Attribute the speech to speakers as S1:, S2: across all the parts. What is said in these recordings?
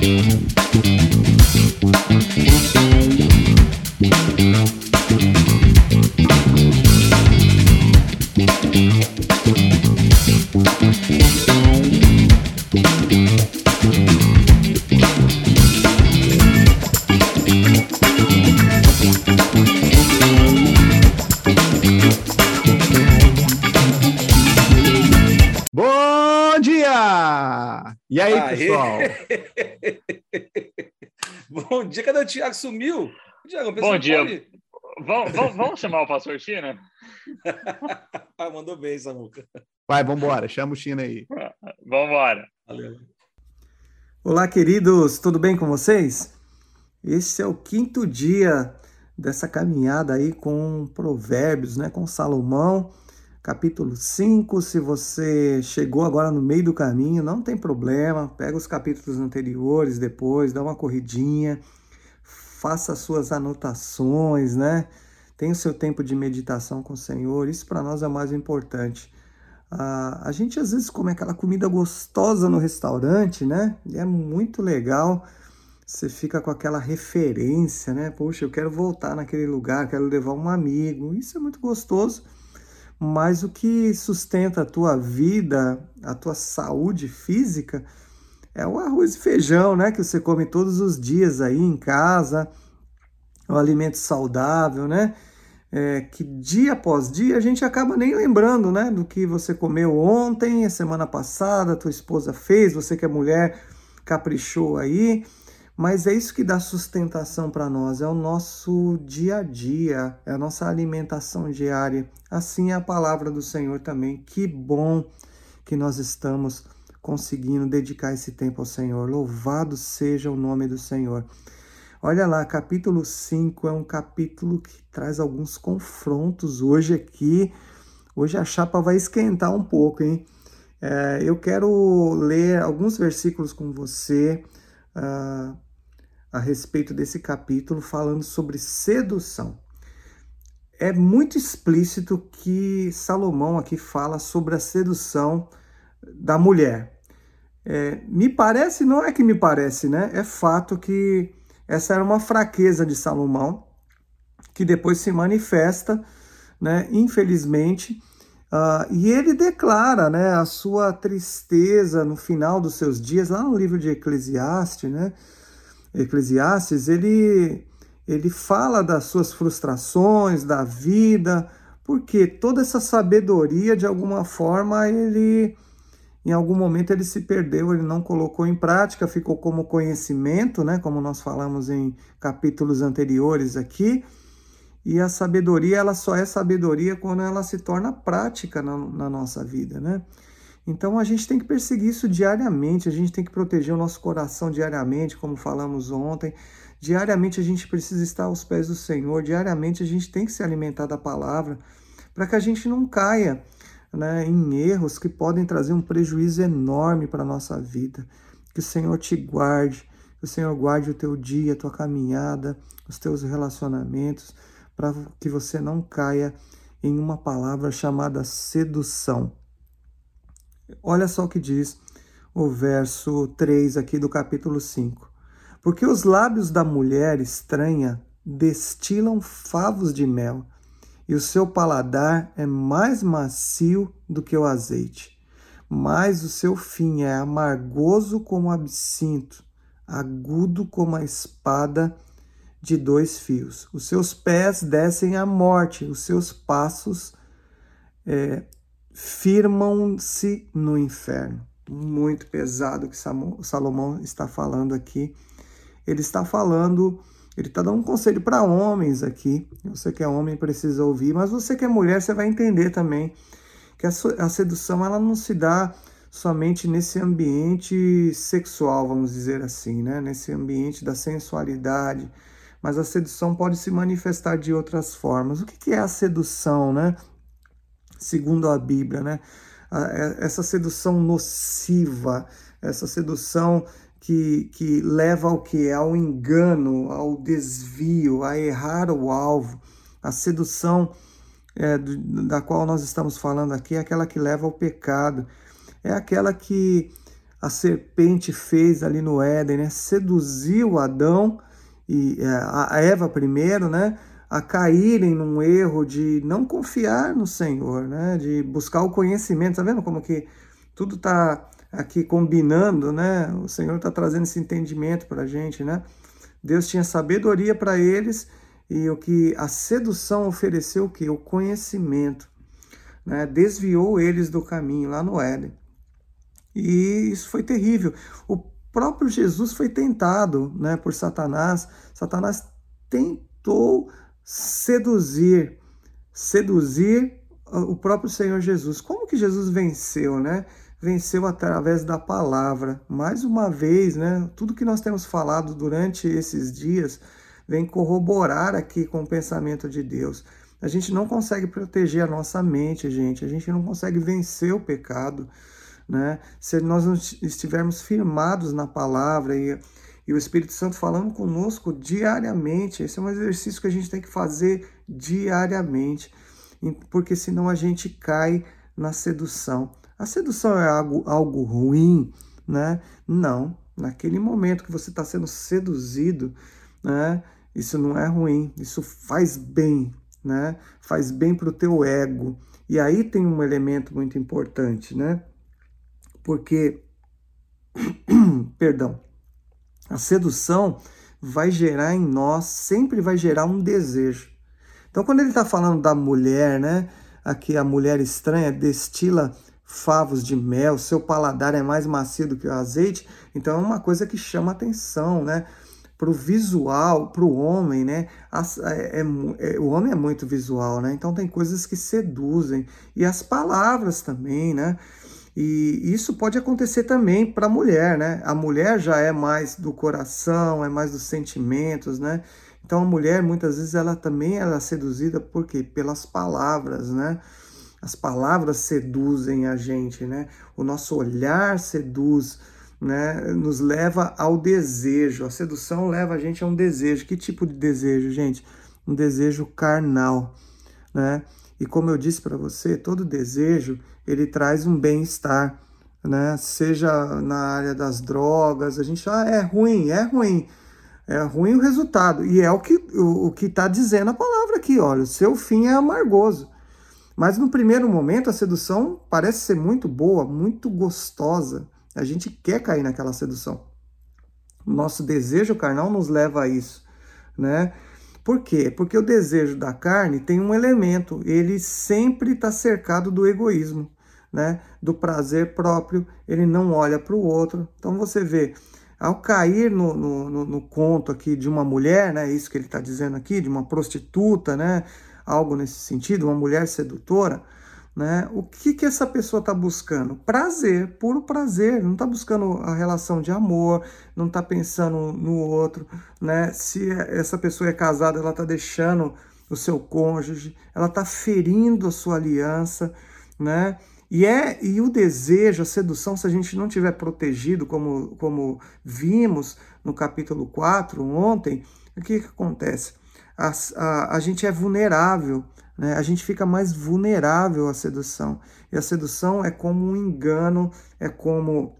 S1: E
S2: dia, cadê o Tiago? Sumiu?
S3: Tiago, Bom dia. Vamos, vamos, vamos, chamar o pastor China?
S2: ah, mandou bem, Samuca.
S1: Vai, vamos embora. Chama o China aí.
S3: Vamos embora.
S4: Olá, queridos. Tudo bem com vocês? Esse é o quinto dia dessa caminhada aí com Provérbios, né? Com Salomão capítulo 5. Se você chegou agora no meio do caminho, não tem problema, pega os capítulos anteriores depois, dá uma corridinha, faça suas anotações, né? Tenha o seu tempo de meditação com o Senhor, isso para nós é o mais importante. Ah, a gente às vezes come aquela comida gostosa no restaurante, né? E é muito legal. Você fica com aquela referência, né? Poxa, eu quero voltar naquele lugar, quero levar um amigo. Isso é muito gostoso mas o que sustenta a tua vida, a tua saúde física, é o arroz e feijão, né? Que você come todos os dias aí em casa, o alimento saudável, né? É, que dia após dia a gente acaba nem lembrando, né? Do que você comeu ontem, a semana passada, tua esposa fez, você que é mulher caprichou aí. Mas é isso que dá sustentação para nós, é o nosso dia a dia, é a nossa alimentação diária. Assim é a palavra do Senhor também. Que bom que nós estamos conseguindo dedicar esse tempo ao Senhor. Louvado seja o nome do Senhor. Olha lá, capítulo 5 é um capítulo que traz alguns confrontos hoje aqui. Hoje a chapa vai esquentar um pouco, hein? É, eu quero ler alguns versículos com você. Uh, a respeito desse capítulo falando sobre sedução. É muito explícito que Salomão aqui fala sobre a sedução da mulher. É, me parece, não é que me parece, né? É fato que essa era uma fraqueza de Salomão, que depois se manifesta, né? Infelizmente, uh, e ele declara, né, a sua tristeza no final dos seus dias, lá no livro de Eclesiastes, né? Eclesiastes, ele, ele fala das suas frustrações, da vida, porque toda essa sabedoria, de alguma forma, ele em algum momento ele se perdeu, ele não colocou em prática, ficou como conhecimento, né, como nós falamos em capítulos anteriores aqui. E a sabedoria, ela só é sabedoria quando ela se torna prática na, na nossa vida, né? Então a gente tem que perseguir isso diariamente, a gente tem que proteger o nosso coração diariamente, como falamos ontem. Diariamente a gente precisa estar aos pés do Senhor, diariamente a gente tem que se alimentar da palavra, para que a gente não caia né, em erros que podem trazer um prejuízo enorme para a nossa vida. Que o Senhor te guarde, que o Senhor guarde o teu dia, a tua caminhada, os teus relacionamentos, para que você não caia em uma palavra chamada sedução. Olha só o que diz o verso 3 aqui do capítulo 5. Porque os lábios da mulher estranha destilam favos de mel, e o seu paladar é mais macio do que o azeite. Mas o seu fim é amargoso como absinto, agudo como a espada de dois fios. Os seus pés descem à morte, os seus passos é, firmam-se no inferno. Muito pesado que Salomão está falando aqui. Ele está falando, ele está dando um conselho para homens aqui. Você que é homem precisa ouvir, mas você que é mulher, você vai entender também que a sedução ela não se dá somente nesse ambiente sexual, vamos dizer assim, né? Nesse ambiente da sensualidade, mas a sedução pode se manifestar de outras formas. O que é a sedução, né? segundo a Bíblia, né? É, essa sedução nociva, essa sedução que, que leva ao que? Ao engano, ao desvio, a errar o alvo. A sedução é, da qual nós estamos falando aqui é aquela que leva ao pecado. É aquela que a serpente fez ali no Éden, né? Seduziu Adão e é, a Eva primeiro, né? A caírem num erro de não confiar no Senhor, né? De buscar o conhecimento. Tá vendo como que tudo tá aqui combinando, né? O Senhor está trazendo esse entendimento para a gente, né? Deus tinha sabedoria para eles e o que a sedução ofereceu o que o conhecimento, né? Desviou eles do caminho lá no Éden. E isso foi terrível. O próprio Jesus foi tentado né, por Satanás. Satanás tentou seduzir, seduzir o próprio Senhor Jesus. Como que Jesus venceu, né? Venceu através da palavra. Mais uma vez, né? Tudo que nós temos falado durante esses dias vem corroborar aqui com o pensamento de Deus. A gente não consegue proteger a nossa mente, gente. A gente não consegue vencer o pecado né? Se nós não estivermos firmados na palavra e, e o Espírito Santo falando conosco diariamente, esse é um exercício que a gente tem que fazer diariamente, porque senão a gente cai na sedução. A sedução é algo, algo ruim, né? Não. Naquele momento que você está sendo seduzido, né? Isso não é ruim, isso faz bem, né? Faz bem para o teu ego. E aí tem um elemento muito importante, né? porque, perdão, a sedução vai gerar em nós, sempre vai gerar um desejo. Então, quando ele está falando da mulher, né? Aqui a mulher estranha destila favos de mel, seu paladar é mais macio do que o azeite, então é uma coisa que chama atenção, né? Para o visual, para o homem, né? As, é, é, é, o homem é muito visual, né? Então tem coisas que seduzem. E as palavras também, né? E isso pode acontecer também para a mulher, né? A mulher já é mais do coração, é mais dos sentimentos, né? Então a mulher muitas vezes ela também ela é seduzida por quê? Pelas palavras, né? As palavras seduzem a gente, né? O nosso olhar seduz, né? Nos leva ao desejo. A sedução leva a gente a um desejo. Que tipo de desejo, gente? Um desejo carnal, né? E como eu disse para você, todo desejo ele traz um bem-estar, né? Seja na área das drogas, a gente ah, é ruim, é ruim. É ruim o resultado. E é o que o, o que está dizendo a palavra aqui, olha, o seu fim é amargoso. Mas no primeiro momento a sedução parece ser muito boa, muito gostosa. A gente quer cair naquela sedução. Nosso desejo carnal nos leva a isso, né? Por quê? Porque o desejo da carne tem um elemento, ele sempre está cercado do egoísmo, né? do prazer próprio, ele não olha para o outro. Então você vê, ao cair no, no, no, no conto aqui de uma mulher, né? isso que ele está dizendo aqui, de uma prostituta, né? Algo nesse sentido, uma mulher sedutora, né? O que, que essa pessoa está buscando? Prazer, puro prazer. Não está buscando a relação de amor, não está pensando no outro. Né? Se essa pessoa é casada, ela está deixando o seu cônjuge, ela está ferindo a sua aliança. Né? E, é, e o desejo, a sedução, se a gente não tiver protegido, como, como vimos no capítulo 4 ontem, o que, que acontece? A, a, a gente é vulnerável né? A gente fica mais vulnerável à sedução. E a sedução é como um engano, é como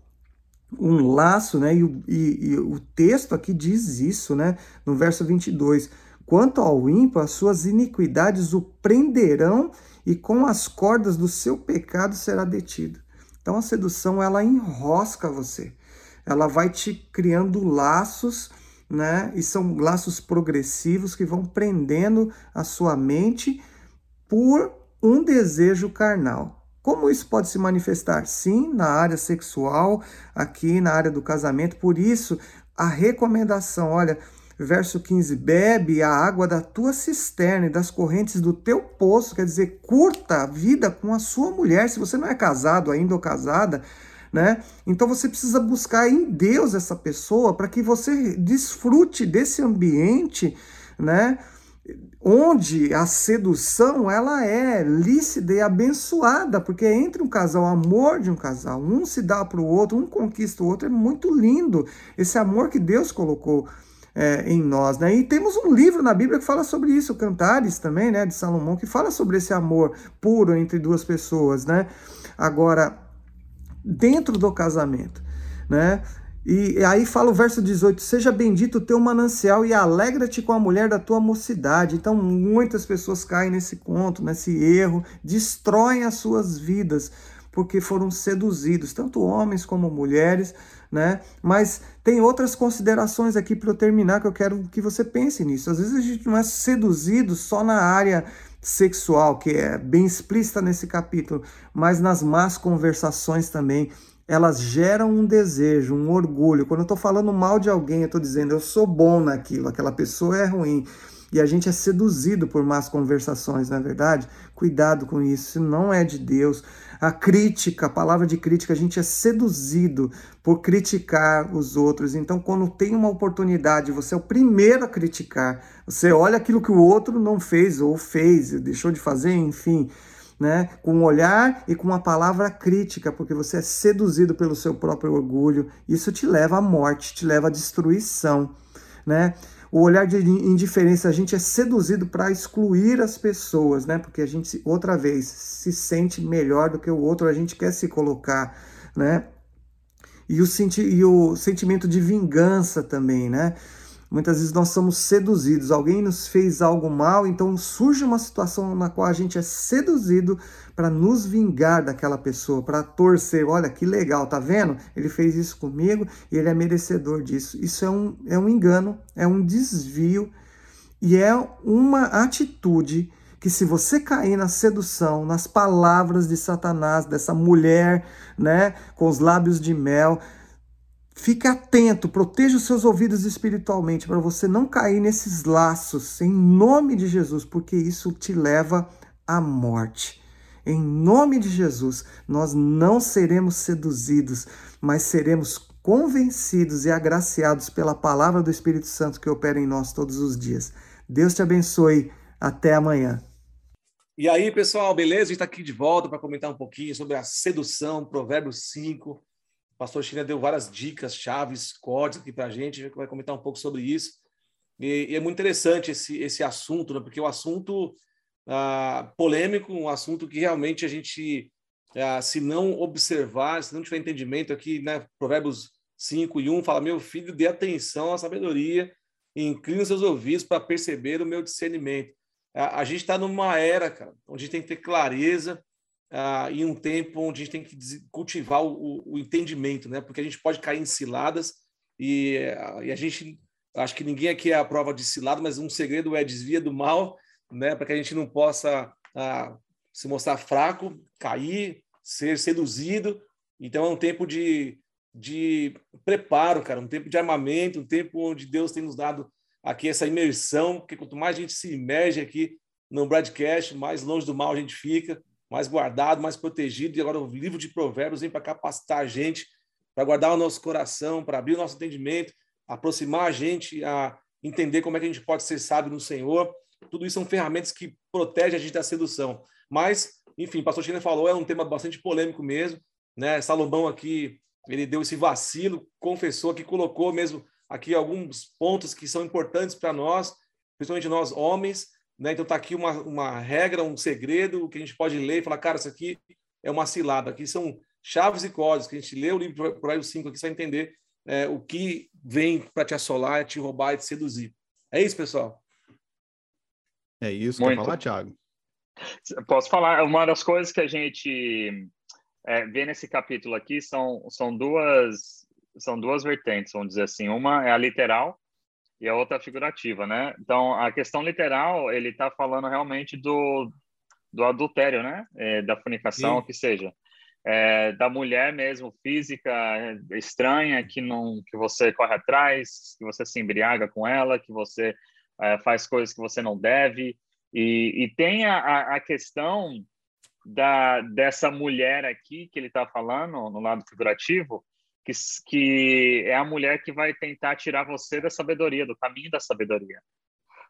S4: um laço, né? E, e, e o texto aqui diz isso, né? No verso 22. Quanto ao ímpio, as suas iniquidades o prenderão e com as cordas do seu pecado será detido. Então a sedução ela enrosca você. Ela vai te criando laços, né? E são laços progressivos que vão prendendo a sua mente por um desejo carnal. Como isso pode se manifestar? Sim, na área sexual, aqui na área do casamento. Por isso, a recomendação, olha, verso 15: bebe a água da tua cisterna e das correntes do teu poço, quer dizer, curta a vida com a sua mulher. Se você não é casado ainda ou casada, né? Então você precisa buscar em Deus essa pessoa para que você desfrute desse ambiente, né? onde a sedução ela é lícita e abençoada, porque entre um casal, o amor de um casal, um se dá para o outro, um conquista o outro, é muito lindo esse amor que Deus colocou é, em nós, né? E temos um livro na Bíblia que fala sobre isso, Cantares também, né, de Salomão, que fala sobre esse amor puro entre duas pessoas, né? Agora, dentro do casamento, né? E aí fala o verso 18: Seja bendito o teu manancial e alegra-te com a mulher da tua mocidade. Então, muitas pessoas caem nesse conto, nesse erro, destroem as suas vidas porque foram seduzidos, tanto homens como mulheres, né? Mas tem outras considerações aqui para eu terminar que eu quero que você pense nisso. Às vezes a gente não é seduzido só na área sexual, que é bem explícita nesse capítulo, mas nas más conversações também elas geram um desejo, um orgulho. Quando eu estou falando mal de alguém, eu estou dizendo eu sou bom naquilo, aquela pessoa é ruim. E a gente é seduzido por más conversações, não é verdade? Cuidado com isso, isso não é de Deus. A crítica, a palavra de crítica, a gente é seduzido por criticar os outros. Então, quando tem uma oportunidade, você é o primeiro a criticar. Você olha aquilo que o outro não fez ou fez, deixou de fazer, enfim né? com um olhar e com uma palavra crítica, porque você é seduzido pelo seu próprio orgulho. Isso te leva à morte, te leva à destruição. Né? O olhar de indiferença, a gente é seduzido para excluir as pessoas, né? Porque a gente, outra vez, se sente melhor do que o outro, a gente quer se colocar, né? E o, senti e o sentimento de vingança também, né? Muitas vezes nós somos seduzidos, alguém nos fez algo mal, então surge uma situação na qual a gente é seduzido para nos vingar daquela pessoa, para torcer. Olha que legal, tá vendo? Ele fez isso comigo e ele é merecedor disso. Isso é um, é um engano, é um desvio e é uma atitude que se você cair na sedução, nas palavras de Satanás, dessa mulher, né, com os lábios de mel, Fique atento, proteja os seus ouvidos espiritualmente para você não cair nesses laços, em nome de Jesus, porque isso te leva à morte. Em nome de Jesus, nós não seremos seduzidos, mas seremos convencidos e agraciados pela palavra do Espírito Santo que opera em nós todos os dias. Deus te abençoe. Até amanhã.
S2: E aí, pessoal, beleza? A gente está aqui de volta para comentar um pouquinho sobre a sedução, Provérbios 5 pastor China deu várias dicas, chaves, códigos aqui para a gente, vai comentar um pouco sobre isso. E, e é muito interessante esse, esse assunto, né? porque é um assunto ah, polêmico, um assunto que realmente a gente, ah, se não observar, se não tiver entendimento aqui, né? Provérbios 5 e 1 fala: Meu filho, dê atenção à sabedoria incline seus ouvidos para perceber o meu discernimento. A, a gente está numa era, cara, onde tem que ter clareza, uh, em um tempo onde a gente tem que cultivar o, o, entendimento, né? Porque a gente pode cair em ciladas e, uh, e, a gente, acho que ninguém aqui é a prova de cilada, mas um segredo é desvia do mal, né? Para que a gente não possa uh, se mostrar fraco, cair, ser seduzido. Então é um tempo de, de preparo, cara, um tempo de armamento, um tempo onde Deus tem nos dado aqui essa imersão, porque quanto mais a gente se imerge aqui no broadcast, mais longe do mal a gente fica mais guardado, mais protegido. E agora o livro de Provérbios vem para capacitar a gente, para guardar o nosso coração, para abrir o nosso entendimento, aproximar a gente a entender como é que a gente pode ser sábio no Senhor. Tudo isso são ferramentas que protegem a gente da sedução. Mas, enfim, pastor China falou, é um tema bastante polêmico mesmo. Né? Salomão aqui, ele deu esse vacilo, confessou que colocou mesmo aqui alguns pontos que são importantes para nós, principalmente nós homens, né? Então está aqui uma, uma regra, um segredo que a gente pode ler e falar, cara, isso aqui é uma cilada. Aqui são chaves e códigos que a gente lê o livro de Provérbios 5 aqui, você vai entender é, o que vem para te assolar, te roubar e te seduzir. É isso, pessoal?
S1: É isso. Muito. Quer falar, Thiago?
S3: Posso falar. Uma das coisas que a gente é, vê nesse capítulo aqui são, são duas são duas vertentes, vamos dizer assim. Uma é a literal, e a outra figurativa, né? Então, a questão literal, ele está falando realmente do, do adultério, né? É, da fornicação, o que seja. É, da mulher mesmo, física, estranha, que não que você corre atrás, que você se embriaga com ela, que você é, faz coisas que você não deve. E, e tem a, a questão da, dessa mulher aqui que ele está falando, no lado figurativo, que, que é a mulher que vai tentar tirar você da sabedoria, do caminho da sabedoria.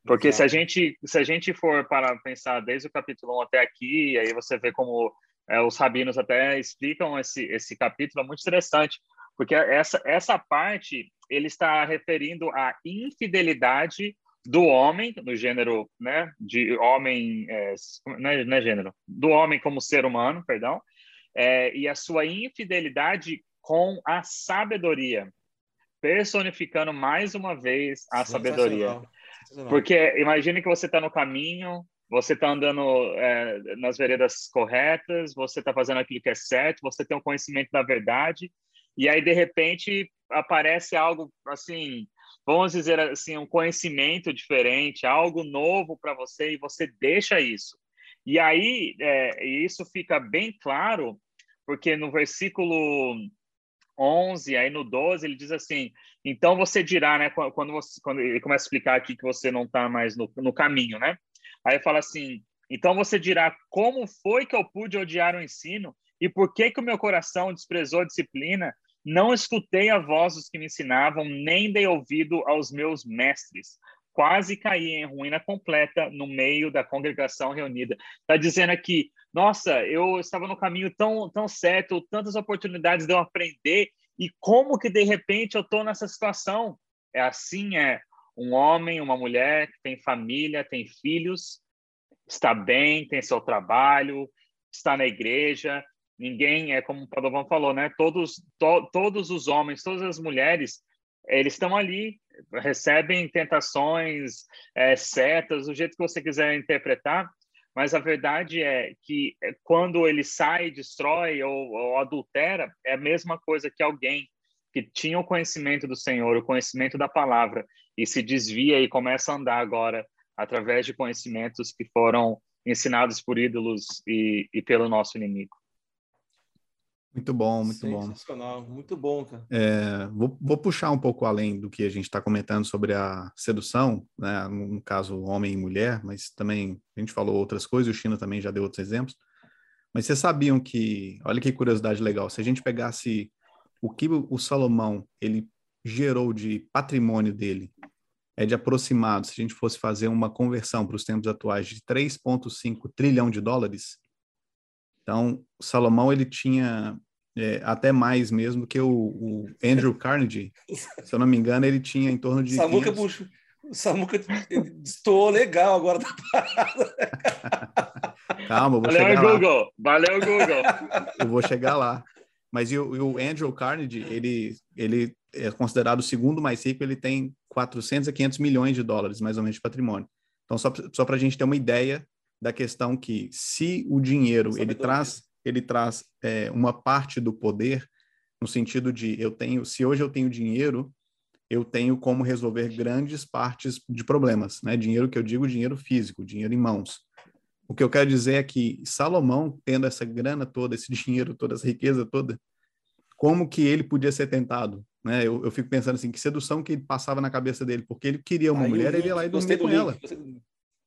S3: Porque se a gente se a gente for para pensar desde o capítulo 1 até aqui, aí você vê como é, os rabinos até explicam esse esse capítulo é muito interessante, porque essa essa parte ele está referindo à infidelidade do homem no gênero, né, de homem, é, não, é, não é gênero, do homem como ser humano, perdão, é, e a sua infidelidade com a sabedoria, personificando mais uma vez a sabedoria. Porque imagine que você está no caminho, você está andando é, nas veredas corretas, você está fazendo aquilo que é certo, você tem o um conhecimento da verdade, e aí de repente aparece algo assim, vamos dizer assim, um conhecimento diferente, algo novo para você, e você deixa isso. E aí é, isso fica bem claro, porque no versículo 11, aí no 12, ele diz assim: então você dirá, né, quando, você, quando ele começa a explicar aqui que você não está mais no, no caminho, né? Aí fala assim: então você dirá, como foi que eu pude odiar o ensino e por que, que o meu coração desprezou a disciplina? Não escutei a voz dos que me ensinavam, nem dei ouvido aos meus mestres. Quase caí em ruína completa no meio da congregação reunida. Está dizendo aqui, nossa, eu estava no caminho tão, tão certo, tantas oportunidades de eu aprender, e como que de repente eu estou nessa situação? É assim, é um homem, uma mulher que tem família, tem filhos, está bem, tem seu trabalho, está na igreja. Ninguém é como o Padovan falou, né? Todos, to, todos os homens, todas as mulheres, eles estão ali, recebem tentações, é, setas, do jeito que você quiser interpretar, mas a verdade é que é, quando ele sai, destrói ou, ou adultera, é a mesma coisa que alguém que tinha o conhecimento do Senhor, o conhecimento da palavra, e se desvia e começa a andar agora através de conhecimentos que foram ensinados por ídolos e, e pelo nosso inimigo.
S1: Muito bom, muito
S2: bom. Sensacional, muito bom, cara.
S1: É, vou, vou, puxar um pouco além do que a gente está comentando sobre a sedução, né? no caso homem e mulher, mas também a gente falou outras coisas, o China também já deu outros exemplos. Mas vocês sabiam que, olha que curiosidade legal, se a gente pegasse o que o Salomão ele gerou de patrimônio dele, é de aproximado, se a gente fosse fazer uma conversão para os tempos atuais, de 3,5 trilhão de dólares. Então, Salomão ele tinha é, até mais mesmo que o, o, Andrew Carnegie. Se eu não me engano, ele tinha em torno de.
S2: Samuca, 500... puxa, Samuca estou legal agora da parada.
S1: Calma, vou
S3: Valeu,
S1: chegar
S3: Google.
S1: lá.
S3: Valeu, Google.
S1: Eu vou chegar lá. Mas e o, o, Andrew Carnegie, ele, ele é considerado o segundo mais rico, ele tem 400 a 500 milhões de dólares, mais ou menos, de patrimônio. Então, só, só para a gente ter uma ideia da questão que se o dinheiro ele traz ele traz é, uma parte do poder no sentido de eu tenho, se hoje eu tenho dinheiro, eu tenho como resolver grandes partes de problemas, né? Dinheiro que eu digo, dinheiro físico, dinheiro em mãos. O que eu quero dizer é que Salomão, tendo essa grana toda, esse dinheiro toda, essa riqueza toda, como que ele podia ser tentado? Né? Eu, eu fico pensando assim, que sedução que passava na cabeça dele, porque ele queria uma Aí mulher, ele ia lá e dormia com ela.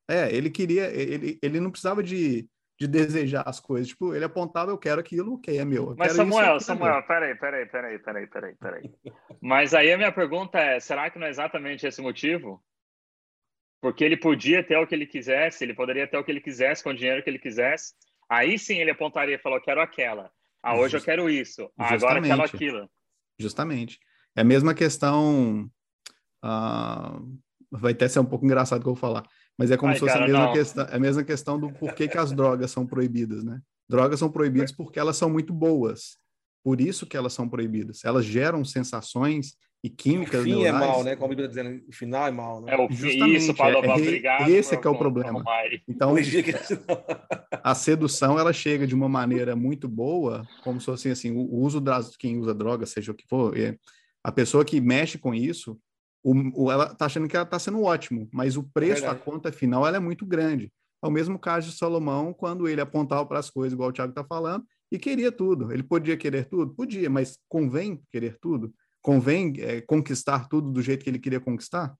S1: É, ele queria, ele, ele não precisava de de desejar as coisas. Tipo, ele apontava, eu quero aquilo, ok, é meu.
S3: Mas Samuel, isso, Samuel, é peraí, peraí, peraí, peraí, peraí, peraí. Mas aí a minha pergunta é, será que não é exatamente esse motivo? Porque ele podia ter o que ele quisesse, ele poderia ter o que ele quisesse com o dinheiro que ele quisesse. Aí sim ele apontaria e falou, quero aquela. Ah, hoje Just... eu quero isso. Ah, agora eu quero aquilo.
S1: Justamente. É a mesma questão... Uh, vai até ser um pouco engraçado que eu vou falar mas é como Ai, se fosse cara, a, mesma questão, a mesma questão do porquê que as drogas são proibidas, né? Drogas são proibidas porque elas são muito boas. Por isso que elas são proibidas. Elas geram sensações e químicas
S2: O fim neurais. é mal, né? Como a Bíblia está dizendo, o final é mal, né?
S3: É, o Justamente, isso, Paulo, é,
S1: obrigado. Esse é que é o problema. Então, a sedução, ela chega de uma maneira muito boa, como se fosse assim, o uso das, quem usa droga, seja o que for, é, a pessoa que mexe com isso, o, o, ela está achando que ela está sendo ótimo, mas o preço, é a conta final, ela é muito grande. É o mesmo caso de Salomão, quando ele apontava para as coisas, igual o Tiago está falando, e queria tudo. Ele podia querer tudo? Podia, mas convém querer tudo? Convém é, conquistar tudo do jeito que ele queria conquistar?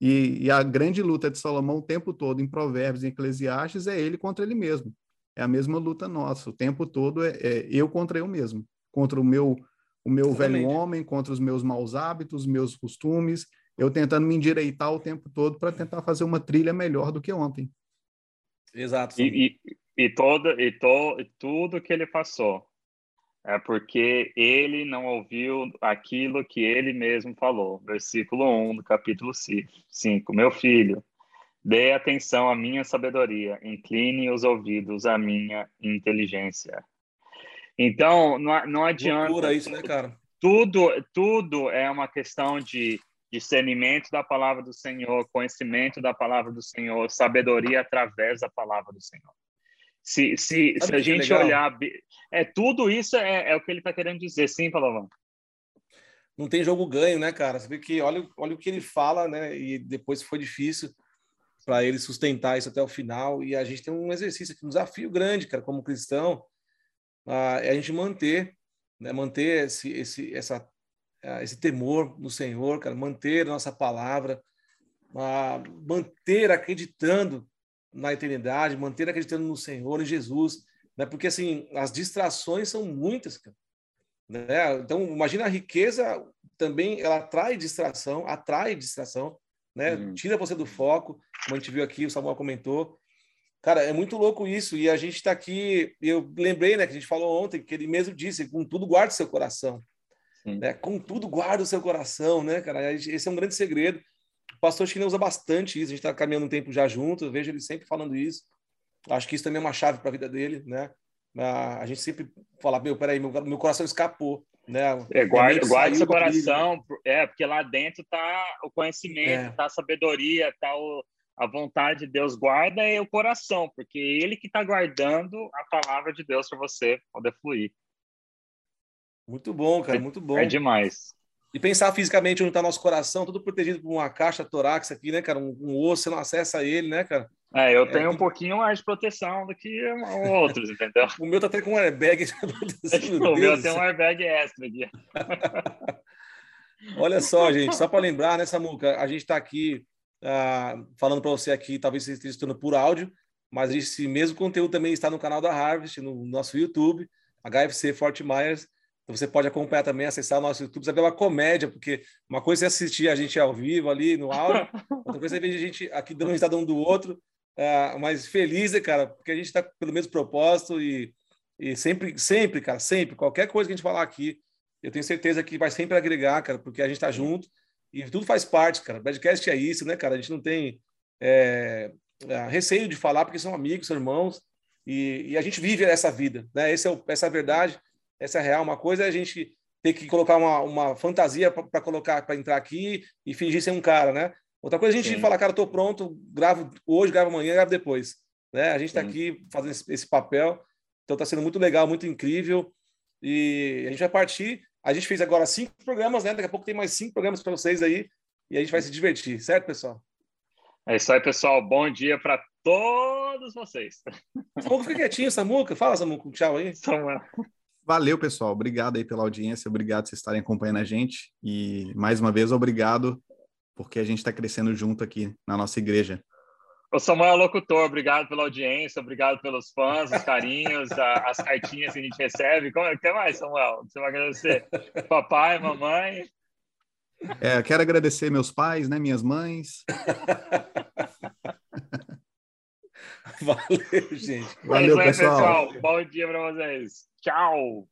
S1: E, e, a grande luta de Salomão o tempo todo, em Provérbios e Eclesiastes, é ele contra ele mesmo. É a mesma luta nossa. O tempo todo é, é eu contra eu mesmo. Contra o meu, o meu velho homem, contra os meus maus hábitos, meus costumes, eu tentando me endireitar o tempo todo para tentar fazer uma trilha melhor do que ontem.
S2: Exato.
S3: E, e, e, todo, e, to, e tudo que ele passou é porque ele não ouviu aquilo que ele mesmo falou. Versículo 1 do capítulo 5. Meu filho, dê atenção à minha sabedoria, incline os ouvidos à minha inteligência. Então, não, não adianta.
S2: Loucura isso, né, cara?
S3: tudo, tudo é uma questão de discernimento da palavra do Senhor, conhecimento da palavra do Senhor, sabedoria através da palavra do Senhor. Se, se, se a gente olhar, é tudo isso é, é o que ele está querendo dizer, sim, Palavão.
S2: Não tem jogo ganho, né, cara? Você vê que olha, olha o que ele fala, né? E depois foi difícil para ele sustentar isso até o final. E a gente tem um exercício aqui, um desafio grande, cara, como cristão, é a gente manter, né? Manter esse, esse, essa, esse temor no Senhor, cara, manter a nossa palavra, manter acreditando na eternidade, manter acreditando no Senhor, em Jesus, né? Porque assim, as distrações são muitas, cara. Né? Então, imagina a riqueza também, ela atrai distração, atrai distração, né? Uhum. Tira você do foco, como a gente viu aqui, o Samuel comentou. Cara, é muito louco isso. E a gente está aqui. Eu lembrei, né, que a gente falou ontem, que ele mesmo disse: com tudo guarda o seu coração. Né? Com tudo guarda o seu coração, né, cara? Esse é um grande segredo. O pastor China usa bastante isso. A gente está caminhando um tempo já junto. Eu vejo ele sempre falando isso. Acho que isso também é uma chave para a vida dele, né? A gente sempre fala: meu, peraí, meu, meu coração escapou. Né?
S3: É, guarda, guarda seu coração, é, porque lá dentro tá o conhecimento, é. tá a sabedoria, tá o, a vontade de Deus. Guarda é o coração, porque é ele que está guardando a palavra de Deus para você poder fluir.
S2: Muito bom, cara, muito bom.
S3: É demais.
S2: E pensar fisicamente onde está nosso coração, tudo protegido por uma caixa torácica aqui, né, cara? Um, um, osso, você não acessa ele, né, cara?
S3: É, eu tenho é, um pouquinho mais de proteção do que outros, entendeu?
S2: o meu tá até com um airbag.
S3: o meu tem um airbag extra aqui.
S2: Olha só, gente, só para lembrar, né, Samuca? A gente está aqui uh, falando para você aqui, talvez você esteja estudando por áudio, mas esse mesmo conteúdo também está no canal da Harvest, no nosso YouTube, HFC Fort Myers. Então você pode acompanhar também, acessar o nosso YouTube, saber uma comédia, porque uma coisa é assistir a gente ao vivo ali no áudio, outra coisa é ver a gente aqui dando risada um do outro, uh, mas feliz, né, cara, porque a gente está pelo mesmo propósito e, e sempre, sempre, cara, sempre, qualquer coisa que a gente falar aqui, eu tenho certeza que vai sempre agregar, cara, porque a gente está junto e tudo faz parte, cara. Badcast é isso, né, cara? A gente não tem é, é, receio de falar porque são amigos, são irmãos e, e a gente vive essa vida, né? Esse é o, essa é a verdade essa é real. Uma coisa é a gente ter que colocar uma, uma fantasia para colocar para entrar aqui e fingir ser um cara, né? Outra coisa é a gente Sim. falar, cara, tô pronto, gravo hoje, gravo amanhã, gravo depois, né? A gente está aqui fazendo esse, esse, papel, então está sendo muito legal, muito incrível e a gente vai partir. A gente fez agora cinco programas, né? Daqui a pouco tem mais cinco programas para vocês aí e a gente vai se divertir, certo, pessoal?
S3: É isso aí, pessoal. Bom dia para todos vocês.
S2: Samuca, fica quietinho, Samuca. Fala, Samuca, tchau aí. Samuel.
S1: Valeu, pessoal. Obrigado aí pela audiência, obrigado por vocês estarem acompanhando a gente. E, mais uma vez, obrigado, porque a gente está crescendo junto aqui na nossa igreja.
S3: O Samuel é locutor, obrigado pela audiência, obrigado pelos fãs, os carinhos, a, as cartinhas que a gente recebe. Como, o que mais, Samuel? Você vai agradecer? Papai, mamãe?
S1: É, quero agradecer meus pais, né, minhas mães.
S2: Valeu, gente.
S3: Valeu, é aí, pessoal. pessoal. Bom dia para vocês. Tchau!